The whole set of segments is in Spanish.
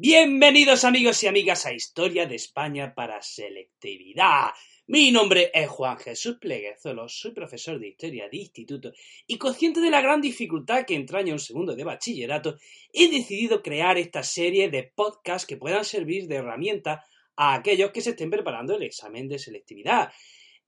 Bienvenidos amigos y amigas a Historia de España para Selectividad. Mi nombre es Juan Jesús Pleguezolo, soy profesor de Historia de Instituto y consciente de la gran dificultad que entraña un segundo de bachillerato, he decidido crear esta serie de podcasts que puedan servir de herramienta a aquellos que se estén preparando el examen de selectividad.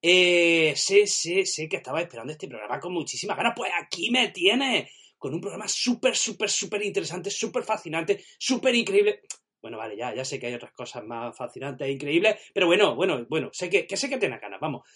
Eh, sé, sé, sé que estaba esperando este programa con muchísimas ganas, pues aquí me tienes con un programa súper, súper, súper interesante, súper fascinante, súper increíble. Bueno, vale, ya, ya sé que hay otras cosas más fascinantes e increíbles, pero bueno, bueno, bueno, sé que, que sé que ganas, vamos.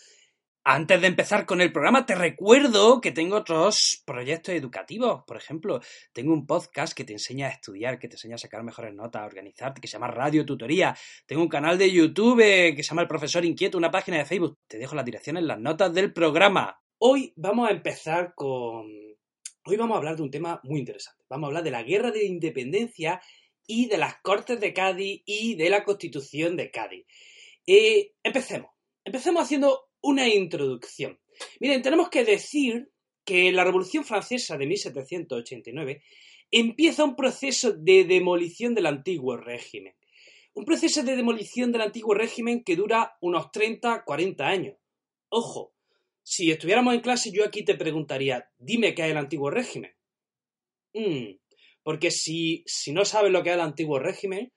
Antes de empezar con el programa, te recuerdo que tengo otros proyectos educativos. Por ejemplo, tengo un podcast que te enseña a estudiar, que te enseña a sacar mejores notas, a organizarte, que se llama Radio Tutoría. Tengo un canal de YouTube que se llama El Profesor Inquieto, una página de Facebook. Te dejo la dirección en las notas del programa. Hoy vamos a empezar con Hoy vamos a hablar de un tema muy interesante. Vamos a hablar de la guerra de independencia y de las Cortes de Cádiz y de la Constitución de Cádiz. Eh, empecemos. Empecemos haciendo una introducción. Miren, tenemos que decir que la Revolución Francesa de 1789 empieza un proceso de demolición del antiguo régimen. Un proceso de demolición del antiguo régimen que dura unos 30-40 años. Ojo, si estuviéramos en clase, yo aquí te preguntaría, dime qué es el antiguo régimen. Mm, porque si, si no sabes lo que es el antiguo régimen,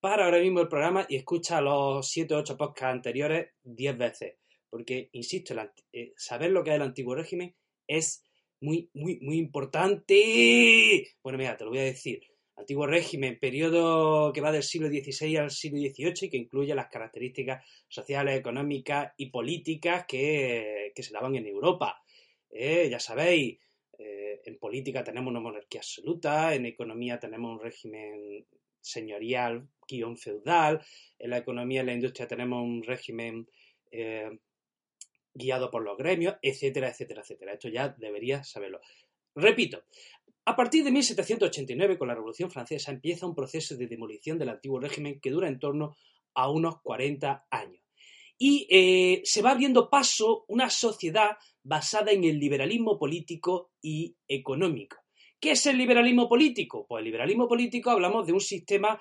para ahora mismo el programa y escucha los 7 o 8 podcasts anteriores 10 veces. Porque, insisto, eh, saber lo que es el antiguo régimen es muy, muy, muy importante. Bueno, mira, te lo voy a decir antiguo régimen, periodo que va del siglo XVI al siglo XVIII y que incluye las características sociales, económicas y políticas que, se daban en Europa. Eh, ya sabéis, eh, en política tenemos una monarquía absoluta, en economía tenemos un régimen señorial, feudal, en la economía y la industria tenemos un régimen eh, guiado por los gremios, etcétera, etcétera, etcétera. Esto ya deberías saberlo. Repito, a partir de 1789, con la Revolución Francesa, empieza un proceso de demolición del antiguo régimen que dura en torno a unos 40 años. Y eh, se va abriendo paso una sociedad basada en el liberalismo político y económico. ¿Qué es el liberalismo político? Pues el liberalismo político hablamos de un sistema,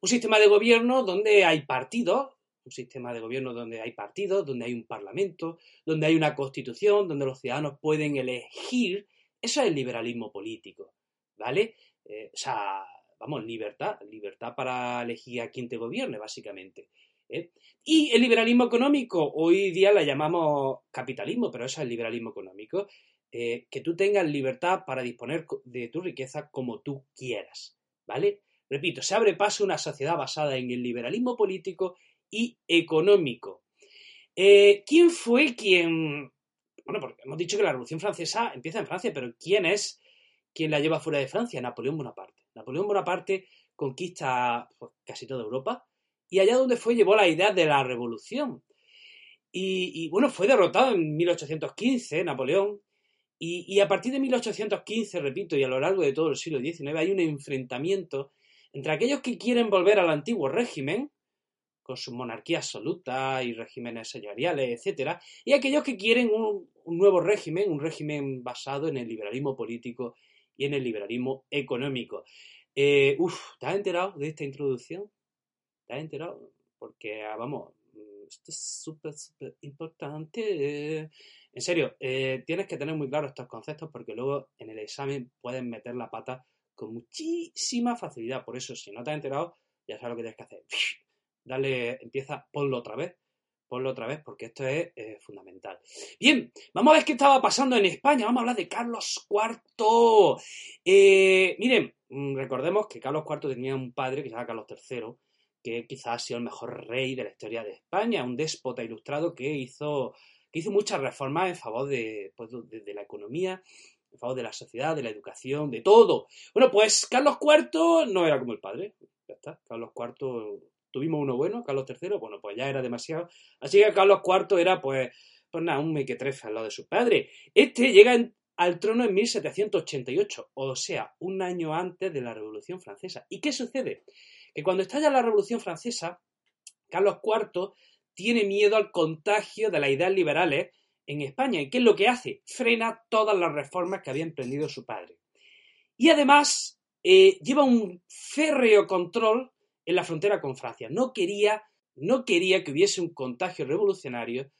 un sistema de gobierno donde hay partidos, un sistema de gobierno donde hay partidos, donde hay un parlamento, donde hay una constitución, donde los ciudadanos pueden elegir eso es el liberalismo político, ¿vale? Eh, o sea, vamos, libertad, libertad para elegir a quien te gobierne, básicamente. ¿eh? Y el liberalismo económico, hoy día la llamamos capitalismo, pero eso es el liberalismo económico, eh, que tú tengas libertad para disponer de tu riqueza como tú quieras, ¿vale? Repito, se abre paso una sociedad basada en el liberalismo político y económico. ¿Quién fue quien bueno, porque hemos dicho que la Revolución Francesa empieza en Francia, pero ¿quién es quien la lleva fuera de Francia? Napoleón Bonaparte. Napoleón Bonaparte conquista pues, casi toda Europa y allá donde fue llevó la idea de la revolución. Y, bueno, fue derrotado en 1815 Napoleón y, y, a partir de 1815, repito, y a lo largo de todo el siglo XIX hay un enfrentamiento entre aquellos que quieren volver al antiguo régimen, con su monarquía absoluta y regímenes señoriales, etcétera, y aquellos que quieren un, nuevo régimen, un régimen basado en el liberalismo político y en el liberalismo económico. Eh, ¿te has enterado de esta introducción? ¿Te has enterado? Porque, ah, vamos, esto es súper, súper importante. En serio, eh, tienes que tener muy claros estos conceptos porque luego en el examen puedes meter la pata con muchísima facilidad. Por eso, si no te has enterado, ya sabes lo que tienes que hacer dale, empieza, ponlo otra vez, ponlo otra vez porque esto es eh, fundamental. Bien, vamos a ver qué estaba pasando en España, vamos a hablar de Carlos IV. Eh, miren, mm, recordemos que Carlos IV tenía un padre que se llama Carlos III, que quizás ha sido el mejor rey de la historia de España, un déspota ilustrado que hizo, que hizo muchas reformas en favor de, pues, de la economía, en favor de la sociedad, de la educación, de todo. Bueno, pues Carlos IV no era como el padre. Ya está. Carlos IV tuvimos uno bueno, Carlos III, bueno, pues ya era demasiado. Así que Carlos IV era, pues, pues nada, un mequetrefe al lado de su padre. Este llega al trono en 1788, o sea, un año antes de la Revolución Francesa. ¿Y qué sucede? Que cuando estalla la Revolución Francesa, Carlos IV tiene miedo al contagio de las ideas liberales en España. ¿Y qué es lo que hace? Frena todas las reformas que había emprendido su padre. Y además eh, lleva un férreo control en la frontera con Francia. No quería, no quería que hubiese un contagio revolucionario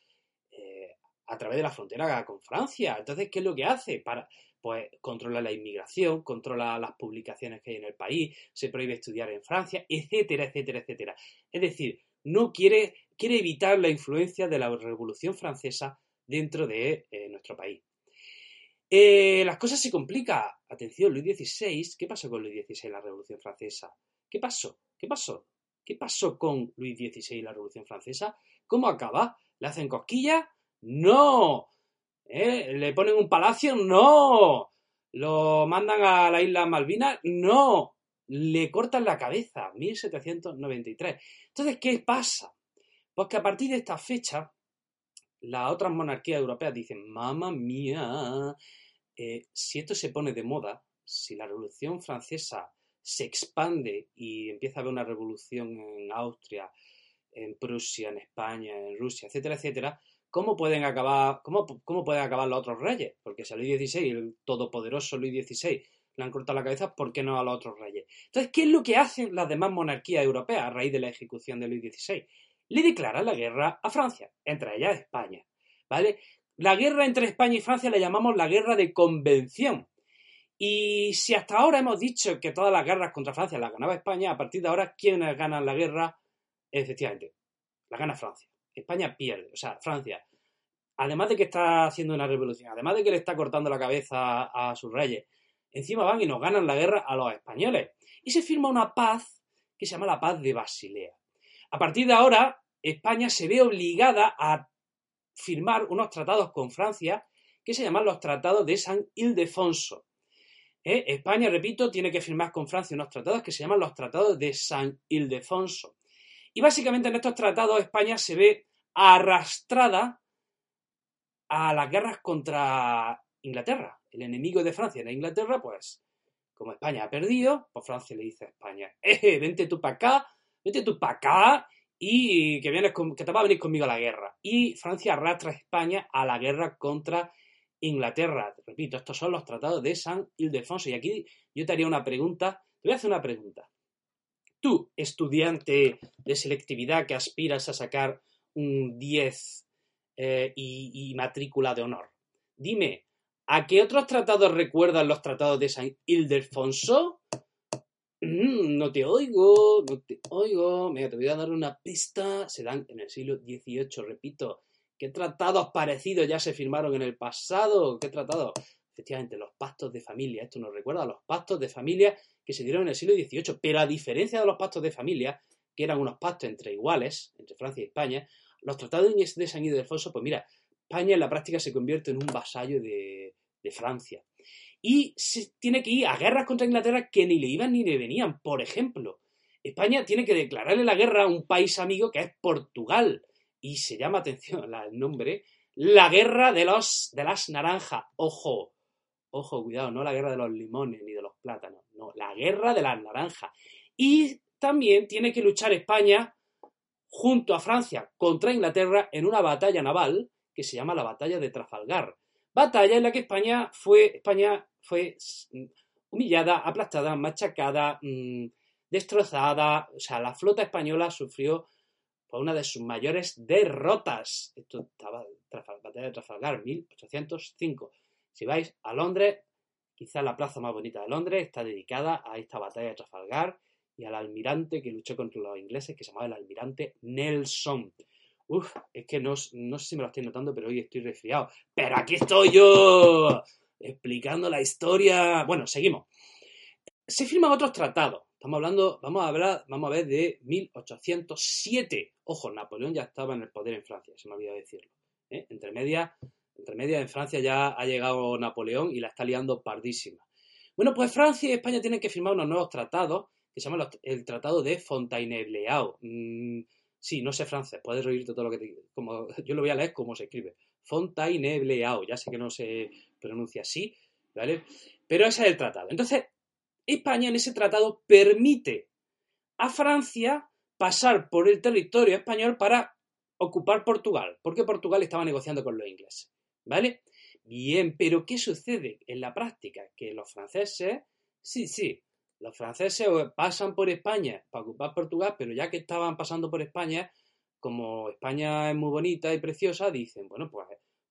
eh, a través de la frontera con Francia. Entonces, ¿qué es lo que hace? Para, pues controla la inmigración, controla las publicaciones que hay en el país, se prohíbe estudiar en Francia, etcétera, etcétera, etcétera. Es decir, no quiere, quiere evitar la influencia de la Revolución Francesa dentro de eh, nuestro país. Eh, las cosas se complican. Atención, Luis XVI, ¿qué pasó con Luis XVI la Revolución Francesa? ¿Qué pasó? ¿Qué pasó? ¿Qué pasó con Luis XVI y la Revolución Francesa? ¿Cómo acaba? ¿Le hacen cosquillas? ¡No! ¿Eh? ¿Le ponen un palacio? ¡No! ¿Lo mandan a la isla Malvinas? ¡No! Le cortan la cabeza, 1793. Entonces, ¿qué pasa? Pues que a partir de esta fecha, las otras monarquías europeas dicen, mamá mía, eh, si esto se pone de moda, si la Revolución Francesa se expande y empieza a haber una revolución en Austria, en Prusia, en España, en Rusia, etcétera, etcétera, ¿cómo pueden acabar, cómo, pueden acabar los otros reyes? Porque si a Luis XVI, el todopoderoso Luis XVI, le han cortado la cabeza, ¿por qué no a los otros reyes? Entonces, ¿qué es lo que hacen las demás monarquías europeas a raíz de la ejecución de Luis XVI? Le declaran la guerra a Francia, entre ellas España. ¿Vale? La guerra entre España y Francia la llamamos la guerra de convención. Y si hasta ahora hemos dicho que todas las guerras contra Francia las ganaba España, a partir de ahora, ¿quiénes ganan la guerra? Efectivamente, la gana Francia. España pierde, o sea, Francia, además de que está haciendo una revolución, además de que le está cortando la cabeza a, sus reyes, encima van y nos ganan la guerra a los españoles. Y se firma una paz que se llama la paz de Basilea. A partir de ahora, España se ve obligada a firmar unos tratados con Francia que se llaman los tratados de San Ildefonso. ¿Eh? España, repito, tiene que firmar con Francia unos tratados que se llaman los tratados de San Ildefonso. Y básicamente en estos tratados España se ve arrastrada a las guerras contra Inglaterra. El enemigo de Francia era Inglaterra, pues como España ha perdido, pues Francia le dice a España, eh, vente tú para acá, vente tú para acá y que, vienes que te va a venir conmigo a la guerra. Y Francia arrastra a España a la guerra contra Inglaterra. Repito, estos son los tratados de San Ildefonso. Y aquí yo te haría una pregunta, te voy a hacer una pregunta. Tú, estudiante de selectividad que aspiras a sacar un 10 eh, y, matrícula de honor, dime, ¿a qué otros tratados recuerdan los tratados de San Ildefonso? Mm, no te oigo, no te oigo. Mira, te voy a dar una pista. Se dan en el siglo XVIII, repito. ¿Qué tratados parecidos ya se firmaron en el pasado? ¿Qué tratados? Efectivamente, los pactos de familia. Esto nos recuerda a los pactos de familia que se dieron en el siglo XVIII. Pero a diferencia de los pactos de familia, que eran unos pactos entre iguales, entre Francia y España, los tratados de San Ildefonso, pues mira, España en la práctica se convierte en un vasallo de, de Francia. Y se tiene que ir a guerras contra Inglaterra que ni le iban ni le venían. Por ejemplo, España tiene que declararle la guerra a un país amigo que es Portugal y se llama atención el nombre, la guerra de, los, de las naranjas. Ojo, ojo, cuidado, no la guerra de los limones ni de los plátanos, no, la guerra de las naranjas. Y también tiene que luchar España junto a Francia contra Inglaterra en una batalla naval que se llama la batalla de Trafalgar. Batalla en la que España fue, España fue humillada, aplastada, machacada, mm, destrozada. O sea, la flota española sufrió fue una de sus mayores derrotas. Esto estaba batalla de Trafalgar, 1805. Si vais a Londres, quizá la plaza más bonita de Londres está dedicada a esta batalla de Trafalgar y al almirante que luchó contra los ingleses, que se llamaba el almirante Nelson. Uf, es que no, no sé si me lo estoy notando, pero hoy estoy resfriado. Pero aquí estoy yo, explicando la historia. Bueno, seguimos. Se firman otros tratados. Estamos hablando, vamos a hablar, vamos a ver de 1807. Ojo, Napoleón ya estaba en el poder en Francia, se me olvidó decirlo. ¿eh? Entre medias, en Francia ya ha llegado Napoleón y la está liando pardísima. Bueno, pues Francia y España tienen que firmar unos nuevos tratados que se llama el Tratado de Fontainebleau. Mm, sí, no sé francés, puedes oírte todo lo que te como Yo lo voy a leer como se escribe. Fontainebleau, ya sé que no se pronuncia así, ¿vale? Pero ese es el tratado. Entonces, España en ese tratado permite a Francia pasar por el territorio español para ocupar Portugal, porque Portugal estaba negociando con los ingleses. ¿Vale? Bien, pero ¿qué sucede en la práctica? Que los franceses, sí, sí, los franceses pasan por España para ocupar Portugal, pero ya que estaban pasando por España, como España es muy bonita y preciosa, dicen, bueno, pues,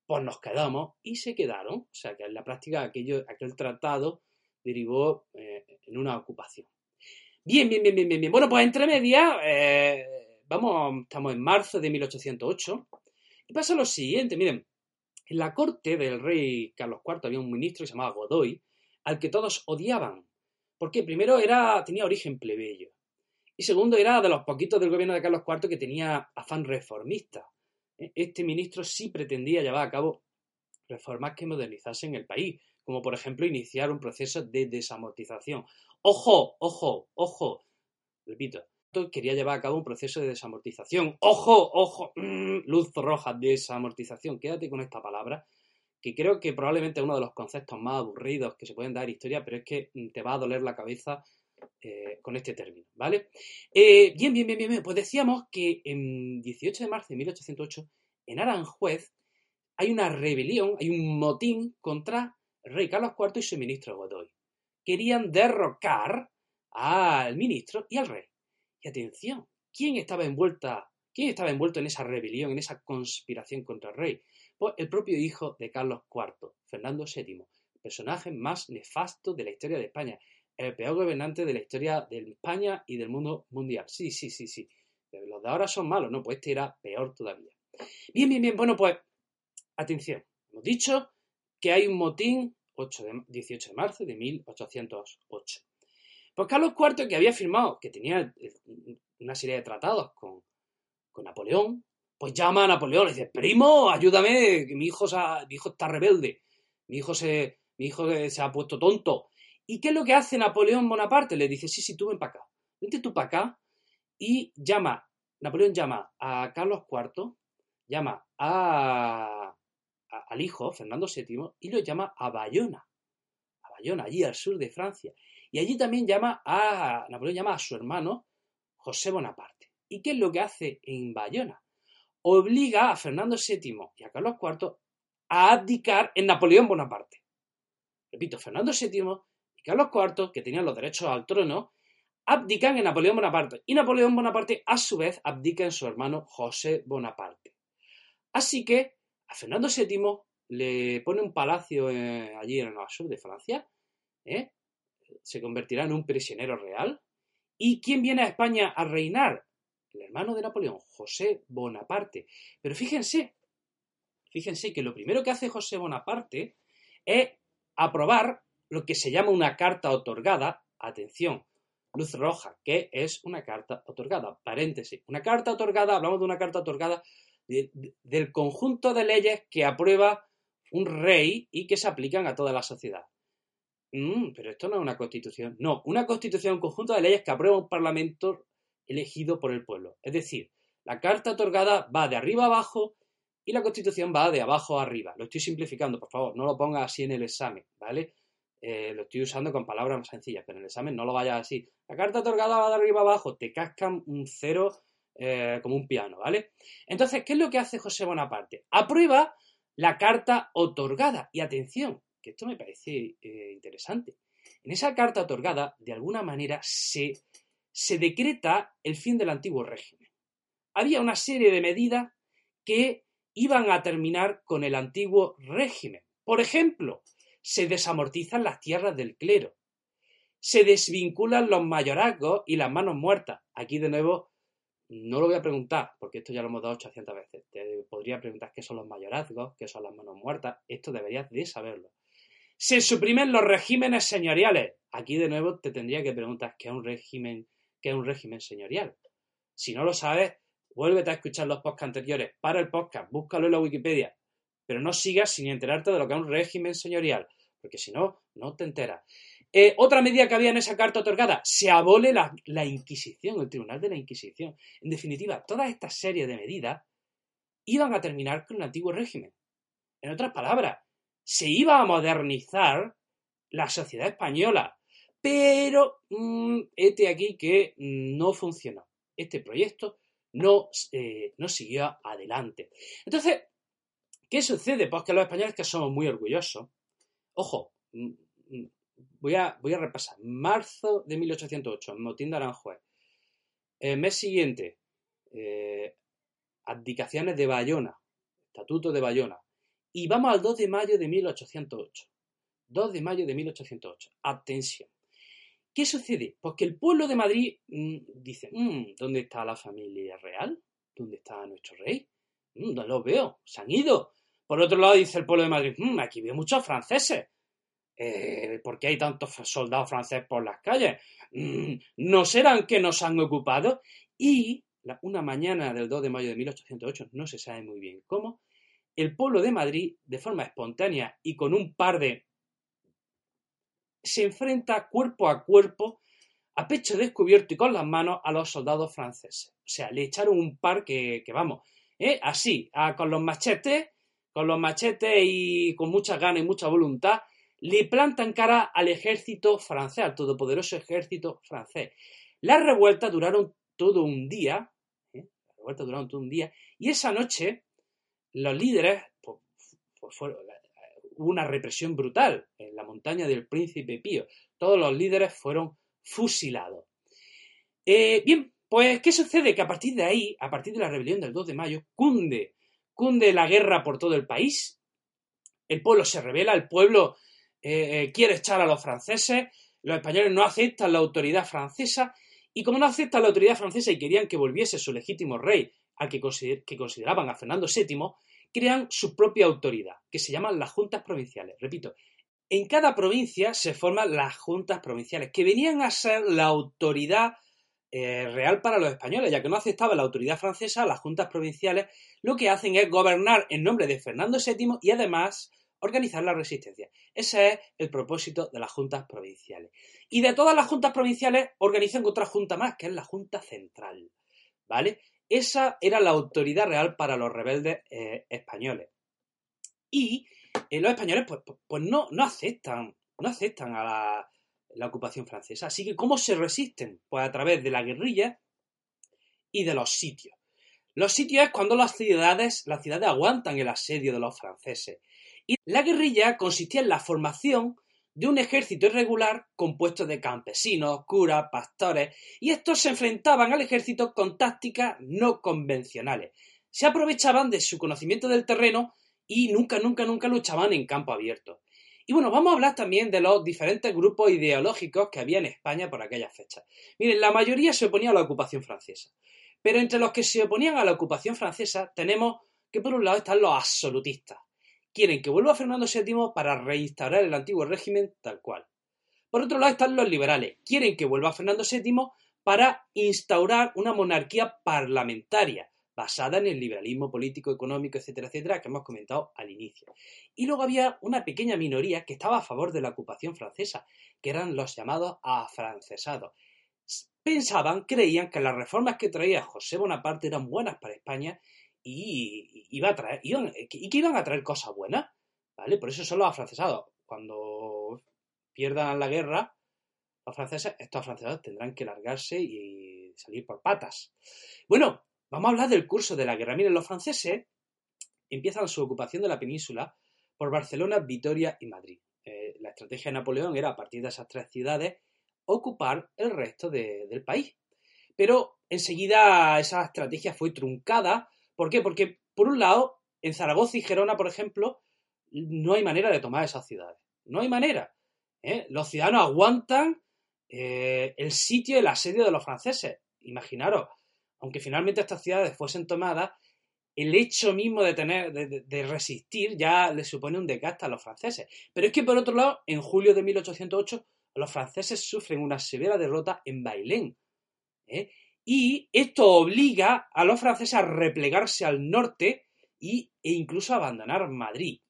pues nos quedamos y se quedaron. O sea que en la práctica aquel tratado derivó eh, en una ocupación. Bien, bien, bien, bien, bien. Bueno, pues entre medias, eh, vamos, estamos en marzo de 1808 y pasa lo siguiente, miren, en la corte del rey Carlos IV había un ministro que se llamaba Godoy, al que todos odiaban, porque primero era, tenía origen plebeyo y segundo era de los poquitos del gobierno de Carlos IV que tenía afán reformista. E, este ministro sí pretendía llevar a cabo reformas que modernizasen el país, como por ejemplo iniciar un proceso de desamortización. Ojo, ojo, ojo, repito, quería llevar a cabo un proceso de desamortización. Ojo, ojo, mm, luz roja, desamortización. Quédate con esta palabra, que creo que probablemente es uno de los conceptos más aburridos que se pueden dar en historia, pero es que mm, te va a doler la cabeza eh, con este término, ¿vale? Eh, bien, bien, bien, bien, pues decíamos que en 18 de marzo de 1808, en Aranjuez, hay una rebelión, hay un motín contra rey Carlos IV y su ministro Godoy. Querían derrocar al ministro y al rey. Y atención, ¿quién estaba envuelta? ¿Quién estaba envuelto en esa rebelión, en esa conspiración contra el rey? Pues el propio hijo de Carlos IV, Fernando VII, personaje más nefasto de la historia de España, el peor gobernante de la historia de España y del mundo mundial. Sí, sí, sí, sí. Los de ahora son malos, no, pues este era peor todavía. Bien, bien, bien, bueno, pues atención, hemos dicho que hay un motín 8 de, 18 de marzo de 1808. Pues Carlos IV, que había firmado, que tenía eh, una serie de tratados con, Napoleón, pues llama a Napoleón y dice, primo, ayúdame, que mi hijo, mi hijo está rebelde, mi hijo, se, mi hijo se ha puesto tonto. ¿Y qué es lo que hace Napoleón Bonaparte? Le dice, sí, sí, tú ven para acá, vente tú para acá y llama, Napoleón llama a Carlos IV, llama al hijo, Fernando VII, y lo llama a Bayona, a Bayona, allí al sur de Francia. Y allí también llama a, Napoleón llama a su hermano José Bonaparte. ¿Y qué es lo que hace en Bayona? Obliga a Fernando VII y a Carlos IV a abdicar en Napoleón Bonaparte. Repito, Fernando VII y Carlos IV, que tenían los derechos al trono, abdican en Napoleón Bonaparte. Y Napoleón Bonaparte, a su vez, abdica en su hermano José Bonaparte. Así que a Fernando VII le pone un palacio eh, allí en el sur de Francia, ¿eh? se convertirá en un prisionero real. ¿Y quién viene a España a reinar? El hermano de Napoleón, José Bonaparte. Pero fíjense, fíjense que lo primero que hace José Bonaparte es aprobar lo que se llama una carta otorgada, atención, luz roja, que es una carta otorgada, paréntesis, una carta otorgada, hablamos de una carta otorgada del conjunto de leyes que aprueba un rey y que se aplican a toda la sociedad. Mm, pero esto no es una constitución. No, una constitución es un conjunto de leyes que aprueba un parlamento elegido por el pueblo. Es decir, la carta otorgada va de arriba abajo y la constitución va de abajo arriba. Lo estoy simplificando, por favor, no lo ponga así en el examen, ¿vale? Eh, lo estoy usando con palabras más sencillas, pero en el examen no lo vayas así. La carta otorgada va de arriba abajo, te cascan un cero eh, como un piano, ¿vale? Entonces, ¿qué es lo que hace José Bonaparte? Aprueba la carta otorgada. Y atención, que esto me parece eh, interesante. En esa carta otorgada, de alguna manera, se, se decreta el fin del antiguo régimen. Había una serie de medidas que iban a terminar con el antiguo régimen. Por ejemplo, se desamortizan las tierras del clero, se desvinculan los mayorazgos y las manos muertas. Aquí de nuevo no lo voy a preguntar, porque esto ya lo hemos dado 800 veces. Te podría preguntar qué son los mayorazgos, qué son las manos muertas. Esto deberías de saberlo. Se suprimen los regímenes señoriales. Aquí de nuevo te tendría que preguntar qué es un régimen, qué es un régimen señorial. Si no lo sabes, vuélvete a escuchar los podcasts anteriores. Para el podcast, búscalo en la Wikipedia. Pero no sigas sin enterarte de lo que es un régimen señorial, porque si no, no te enteras. Eh, otra medida que había en esa carta otorgada, se abole la, Inquisición, el Tribunal de la Inquisición. En definitiva, toda esta serie de medidas iban a terminar con el antiguo régimen. En otras palabras, se iba a modernizar la sociedad española, pero mm, este aquí que no funcionó. Este proyecto no, eh, no siguió adelante. Entonces, ¿qué sucede? Pues que los españoles que somos muy orgullosos, ojo, mm, mm, voy a, voy a repasar. Marzo de 1808, motín de Aranjuez. El mes siguiente, eh, abdicaciones de Bayona, estatuto de Bayona. Y vamos al 2 de mayo de 1808. 2 de mayo de 1808. Atención. ¿Qué sucede? Pues que el pueblo de Madrid mm, dice, mm, ¿dónde está la familia real? ¿Dónde está nuestro rey? Mm, no los veo, se han ido. Por otro lado dice el pueblo de Madrid, aquí veo muchos franceses. Eh, ¿Por qué hay tantos soldados franceses por las calles? ¿No serán que nos han ocupado? Y una mañana del 2 de mayo de 1808, no se sabe muy bien cómo, el pueblo de Madrid, de forma espontánea y con un par de... se enfrenta cuerpo a cuerpo, a pecho descubierto y con las manos a los soldados franceses. O sea, le echaron un par que, vamos, ¿eh? así, con los machetes, con los machetes y con mucha gana y mucha voluntad, le plantan cara al ejército francés, al todopoderoso ejército francés. Las revueltas duraron todo un día, ¿eh? las revueltas duraron todo un día, y esa noche los líderes, pues, pues hubo una represión brutal en la montaña del Príncipe Pío. Todos los líderes fueron fusilados. Eh, bien, pues, ¿qué sucede? Que a partir de ahí, a partir de la rebelión del 2 de mayo, cunde, cunde la guerra por todo el país, el pueblo se revela, el pueblo eh, eh, quiere echar a los franceses, los españoles no aceptan la autoridad francesa, y como no aceptan la autoridad francesa y querían que volviese su legítimo rey, al que, consideraban a Fernando VII, crean su propia autoridad, que se llaman las juntas provinciales. Repito, en cada provincia se forman las juntas provinciales, que venían a ser la autoridad eh, real para los españoles, ya que no aceptaba la autoridad francesa, las juntas provinciales lo que hacen es gobernar en nombre de Fernando VII y además organizar la resistencia. Ese es el propósito de las juntas provinciales. Y de todas las juntas provinciales organizan otra junta más, que es la Junta Central. ¿Vale? Esa era la autoridad real para los rebeldes eh, españoles. Y eh, los españoles pues, pues, pues, no, aceptan, no aceptan a la, la, ocupación francesa. Así que, ¿cómo se resisten? Pues a través de la guerrilla y de los sitios. Los sitios es cuando las ciudades, las ciudades aguantan el asedio de los franceses. Y la guerrilla consistía en la formación de un ejército irregular compuesto de campesinos, curas, pastores, y estos se enfrentaban al ejército con tácticas no convencionales. Se aprovechaban de su conocimiento del terreno y nunca, nunca, nunca luchaban en campo abierto. Y bueno, vamos a hablar también de los diferentes grupos ideológicos que había en España por aquellas fechas. Miren, la mayoría se oponía a la ocupación francesa. Pero entre los que se oponían a la ocupación francesa tenemos que por un lado están los absolutistas, quieren que vuelva Fernando VII para reinstaurar el antiguo régimen tal cual. Por otro lado están los liberales, quieren que vuelva Fernando VII para instaurar una monarquía parlamentaria basada en el liberalismo político, económico, etcétera, etcétera, que hemos comentado al inicio. Y luego había una pequeña minoría que estaba a favor de la ocupación francesa, que eran los llamados afrancesados. Pensaban, creían que las reformas que traía José Bonaparte eran buenas para España y, iba a traer, y que iban a traer cosas buenas, ¿vale? Por eso son los afrancesados. Cuando pierdan la guerra, los franceses, estos afrancesados tendrán que largarse y salir por patas. Bueno, vamos a hablar del curso de la guerra. Miren, los franceses empiezan su ocupación de la península por Barcelona, Vitoria y Madrid. Eh, la estrategia de Napoleón era, a partir de esas tres ciudades, ocupar el resto del país. Pero enseguida esa estrategia fue truncada ¿Por qué? Porque, por un lado, en Zaragoza y Gerona, por ejemplo, no hay manera de tomar esas ciudades. No hay manera. ¿eh? Los ciudadanos aguantan eh, el sitio, el asedio de los franceses. Imaginaros, aunque finalmente estas ciudades fuesen tomadas, el hecho mismo de tener, de, resistir, ya le supone un desgaste a los franceses. Pero es que por otro lado, en julio de 1808, los franceses sufren una severa derrota en Bailén. ¿eh? Y esto obliga a los franceses a replegarse al norte y, e incluso a abandonar Madrid.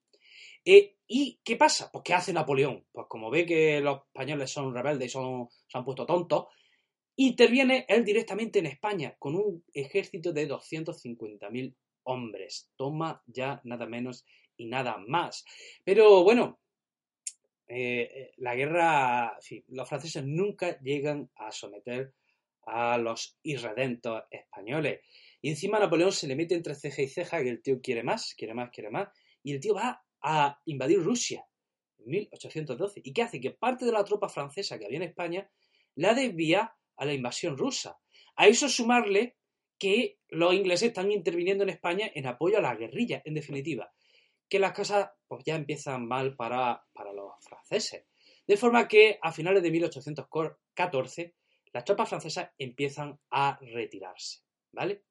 Eh, ¿Y qué pasa? Pues ¿qué hace Napoleón? Pues como ve que los españoles son rebeldes y son, se han puesto tontos, interviene él directamente en España con un ejército de 250.000 hombres. Toma ya nada menos y nada más. Pero bueno, eh, eh, la guerra, los franceses nunca llegan a someter a los irredentos españoles. Y encima Napoleón se le mete entre ceja y ceja que el tío quiere más, quiere más, quiere más, y el tío va a invadir Rusia. 1812, y que hace que parte de la tropa francesa que había en España la desvía a la invasión rusa. A eso sumarle que los ingleses están interviniendo en España en apoyo a la guerrilla, en definitiva, que las cosas pues, ya empiezan mal para, para los franceses. De forma que a finales de 1814 las tropas francesas empiezan a retirarse, ¿vale?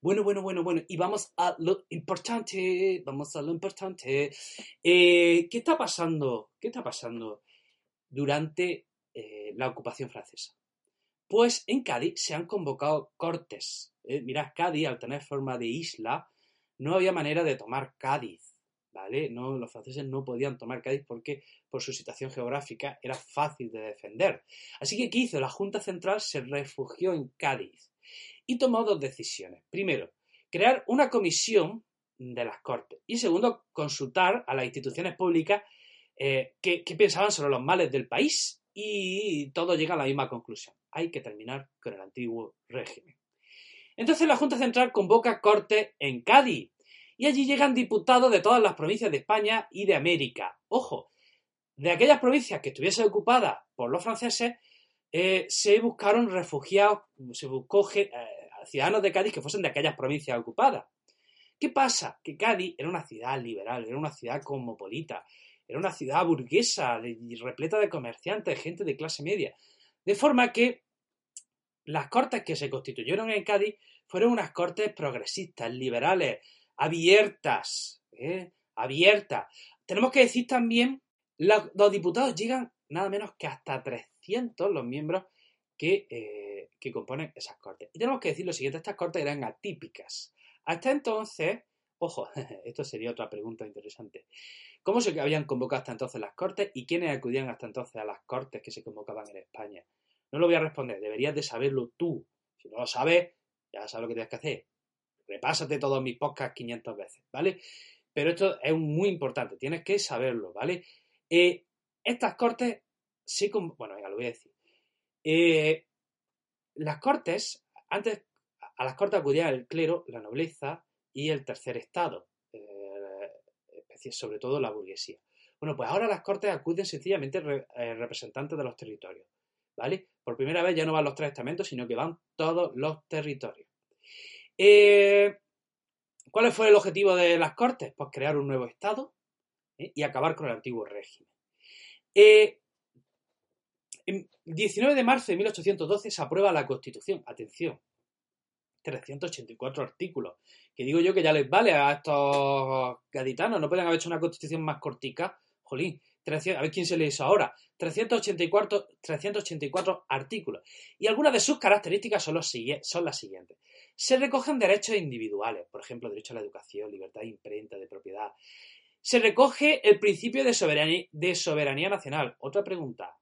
Bueno, bueno, bueno, bueno, y vamos a lo importante, vamos a lo importante. Eh, ¿Qué está pasando? ¿Qué está pasando durante eh, la ocupación francesa? Pues en Cádiz se han convocado cortes. ¿eh? Mirad, Cádiz, al tener forma de isla, no había manera de tomar Cádiz. ¿Vale? No, los franceses no podían tomar Cádiz porque por su situación geográfica era fácil de defender. Así que, ¿qué hizo? La Junta Central se refugió en Cádiz y tomó dos decisiones. Primero, crear una comisión de las Cortes y segundo, consultar a las instituciones públicas eh, qué, pensaban sobre los males del país y todo llega a la misma conclusión. Hay que terminar con el antiguo régimen. Entonces la Junta Central convoca Cortes en Cádiz y allí llegan diputados de todas las provincias de España y de América. Ojo, de aquellas provincias que estuviesen ocupadas por los franceses, eh, se buscaron refugiados, se buscó eh, ciudadanos de Cádiz que fuesen de aquellas provincias ocupadas. ¿Qué pasa? Que Cádiz era una ciudad liberal, era una ciudad cosmopolita, era una ciudad burguesa, repleta de comerciantes, gente de clase media. De forma que las cortes que se constituyeron en Cádiz fueron unas cortes progresistas, liberales, abiertas, ¿eh? abiertas. Tenemos que decir también, los, diputados llegan nada menos que hasta 300 los miembros eh, que, componen esas cortes. Y tenemos que decir lo siguiente, estas cortes eran atípicas. Hasta entonces, ojo, esto sería otra pregunta interesante. ¿Cómo se habían convocado hasta entonces las cortes y quiénes acudían hasta entonces a las cortes que se convocaban en España? No lo voy a responder, deberías de saberlo tú. Si no lo sabes, ya sabes lo que tienes que hacer. Repásate todos mis podcasts 500 veces, ¿vale? Pero esto es muy importante, tienes que saberlo, ¿vale? Eh, estas cortes sí, bueno, ya lo voy a decir. Eh, las cortes, antes a las cortes acudía el clero, la nobleza y el tercer estado, eh, sobre todo la burguesía. Bueno, pues ahora las cortes acuden sencillamente representantes de los territorios, ¿vale? Por primera vez ya no van los tres estamentos, sino que van todos los territorios. ¿Cuál fue el objetivo de las cortes? Pues crear un nuevo estado y acabar con el antiguo régimen. El 19 de marzo de 1812 se aprueba la Constitución. Atención, 384 artículos. Que digo yo que ya les vale a estos gaditanos. No pueden haber hecho una constitución más cortica. Jolín, a ver quién se lee eso ahora. 384, 384 artículos. Y algunas de sus características son, las siguientes. Se recogen derechos individuales, por ejemplo, derecho a la educación, libertad de imprenta, de propiedad. Se recoge el principio de soberanía nacional. Otra pregunta.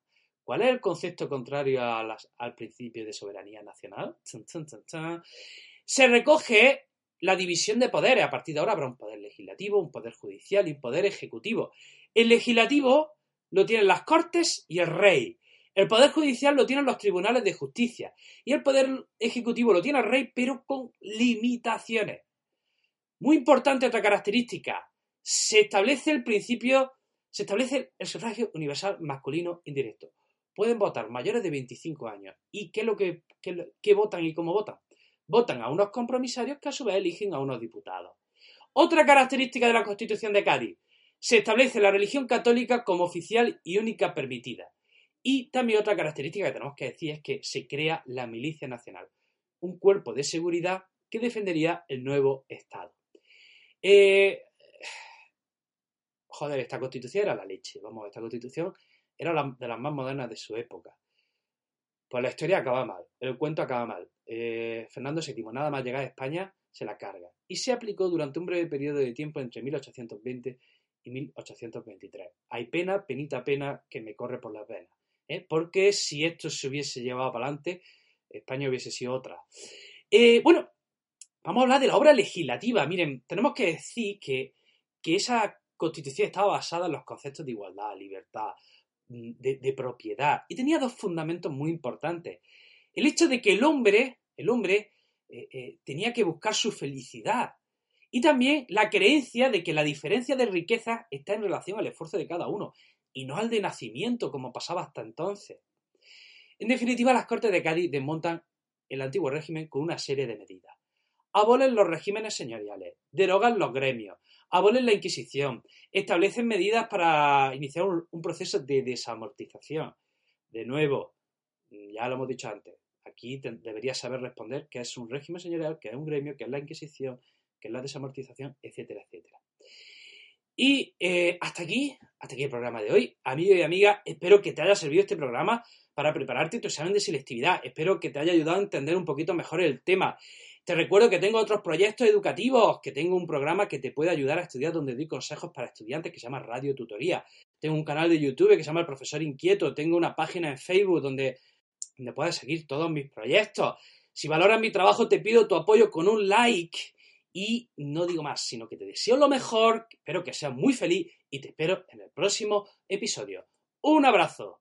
¿Cuál es el concepto contrario al principio de soberanía nacional? Se recoge la división de poderes. A partir de ahora habrá un poder legislativo, un poder judicial y un poder ejecutivo. El legislativo lo tienen las Cortes y el Rey. El poder judicial lo tienen los tribunales de justicia. Y el poder ejecutivo lo tiene el Rey, pero con limitaciones. Muy importante otra característica. Se establece el principio, se establece el sufragio universal masculino indirecto pueden votar mayores de 25 años. ¿Y qué es lo que, votan y cómo votan? Votan a unos compromisarios que a su vez eligen a unos diputados. Otra característica de la Constitución de Cádiz. Se establece la religión católica como oficial y única permitida. Y también otra característica que tenemos que decir es que se crea la Milicia Nacional, un cuerpo de seguridad que defendería el nuevo Estado. Eh, joder, esta constitución era la leche. Vamos, esta constitución era de las más modernas de su época. Pues la historia acaba mal, el cuento acaba mal. Eh, Fernando VII, nada más llegar a España, se la carga. Y se aplicó durante un breve periodo de tiempo entre 1820 y 1823. Hay pena, penita pena que me corre por las venas. ¿eh? Porque si esto se hubiese llevado para adelante, España hubiese sido otra. Eh, bueno, vamos a hablar de la obra legislativa. Miren, tenemos que decir que, que esa constitución estaba basada en los conceptos de igualdad, libertad, de, propiedad. Y tenía dos fundamentos muy importantes. El hecho de que el hombre, el hombre eh, tenía que buscar su felicidad. Y también la creencia de que la diferencia de riqueza está en relación al esfuerzo de cada uno. y no al de nacimiento, como pasaba hasta entonces. En definitiva, las Cortes de Cádiz desmontan el antiguo régimen con una serie de medidas. Abolen los regímenes señoriales, derogan los gremios, abolen la Inquisición, establecen medidas para iniciar un, proceso de desamortización. De nuevo, ya lo hemos dicho antes, aquí deberías saber responder qué es un régimen señorial, qué es un gremio, qué es la Inquisición, qué es la desamortización, etcétera, etcétera. Y eh, hasta aquí, hasta aquí el programa de hoy. Amigo y amiga, espero que te haya servido este programa para prepararte tu examen de selectividad. Espero que te haya ayudado a entender un poquito mejor el tema. Te recuerdo que tengo otros proyectos educativos, que tengo un programa que te puede ayudar a estudiar donde doy consejos para estudiantes que se llama Radio Tutoría. Tengo un canal de YouTube que se llama El Profesor Inquieto. Tengo una página en Facebook donde, donde puedes seguir todos mis proyectos. Si valoras mi trabajo, te pido tu apoyo con un like. Y no digo más, sino que te deseo lo mejor, espero que seas muy feliz y te espero en el próximo episodio. Un abrazo.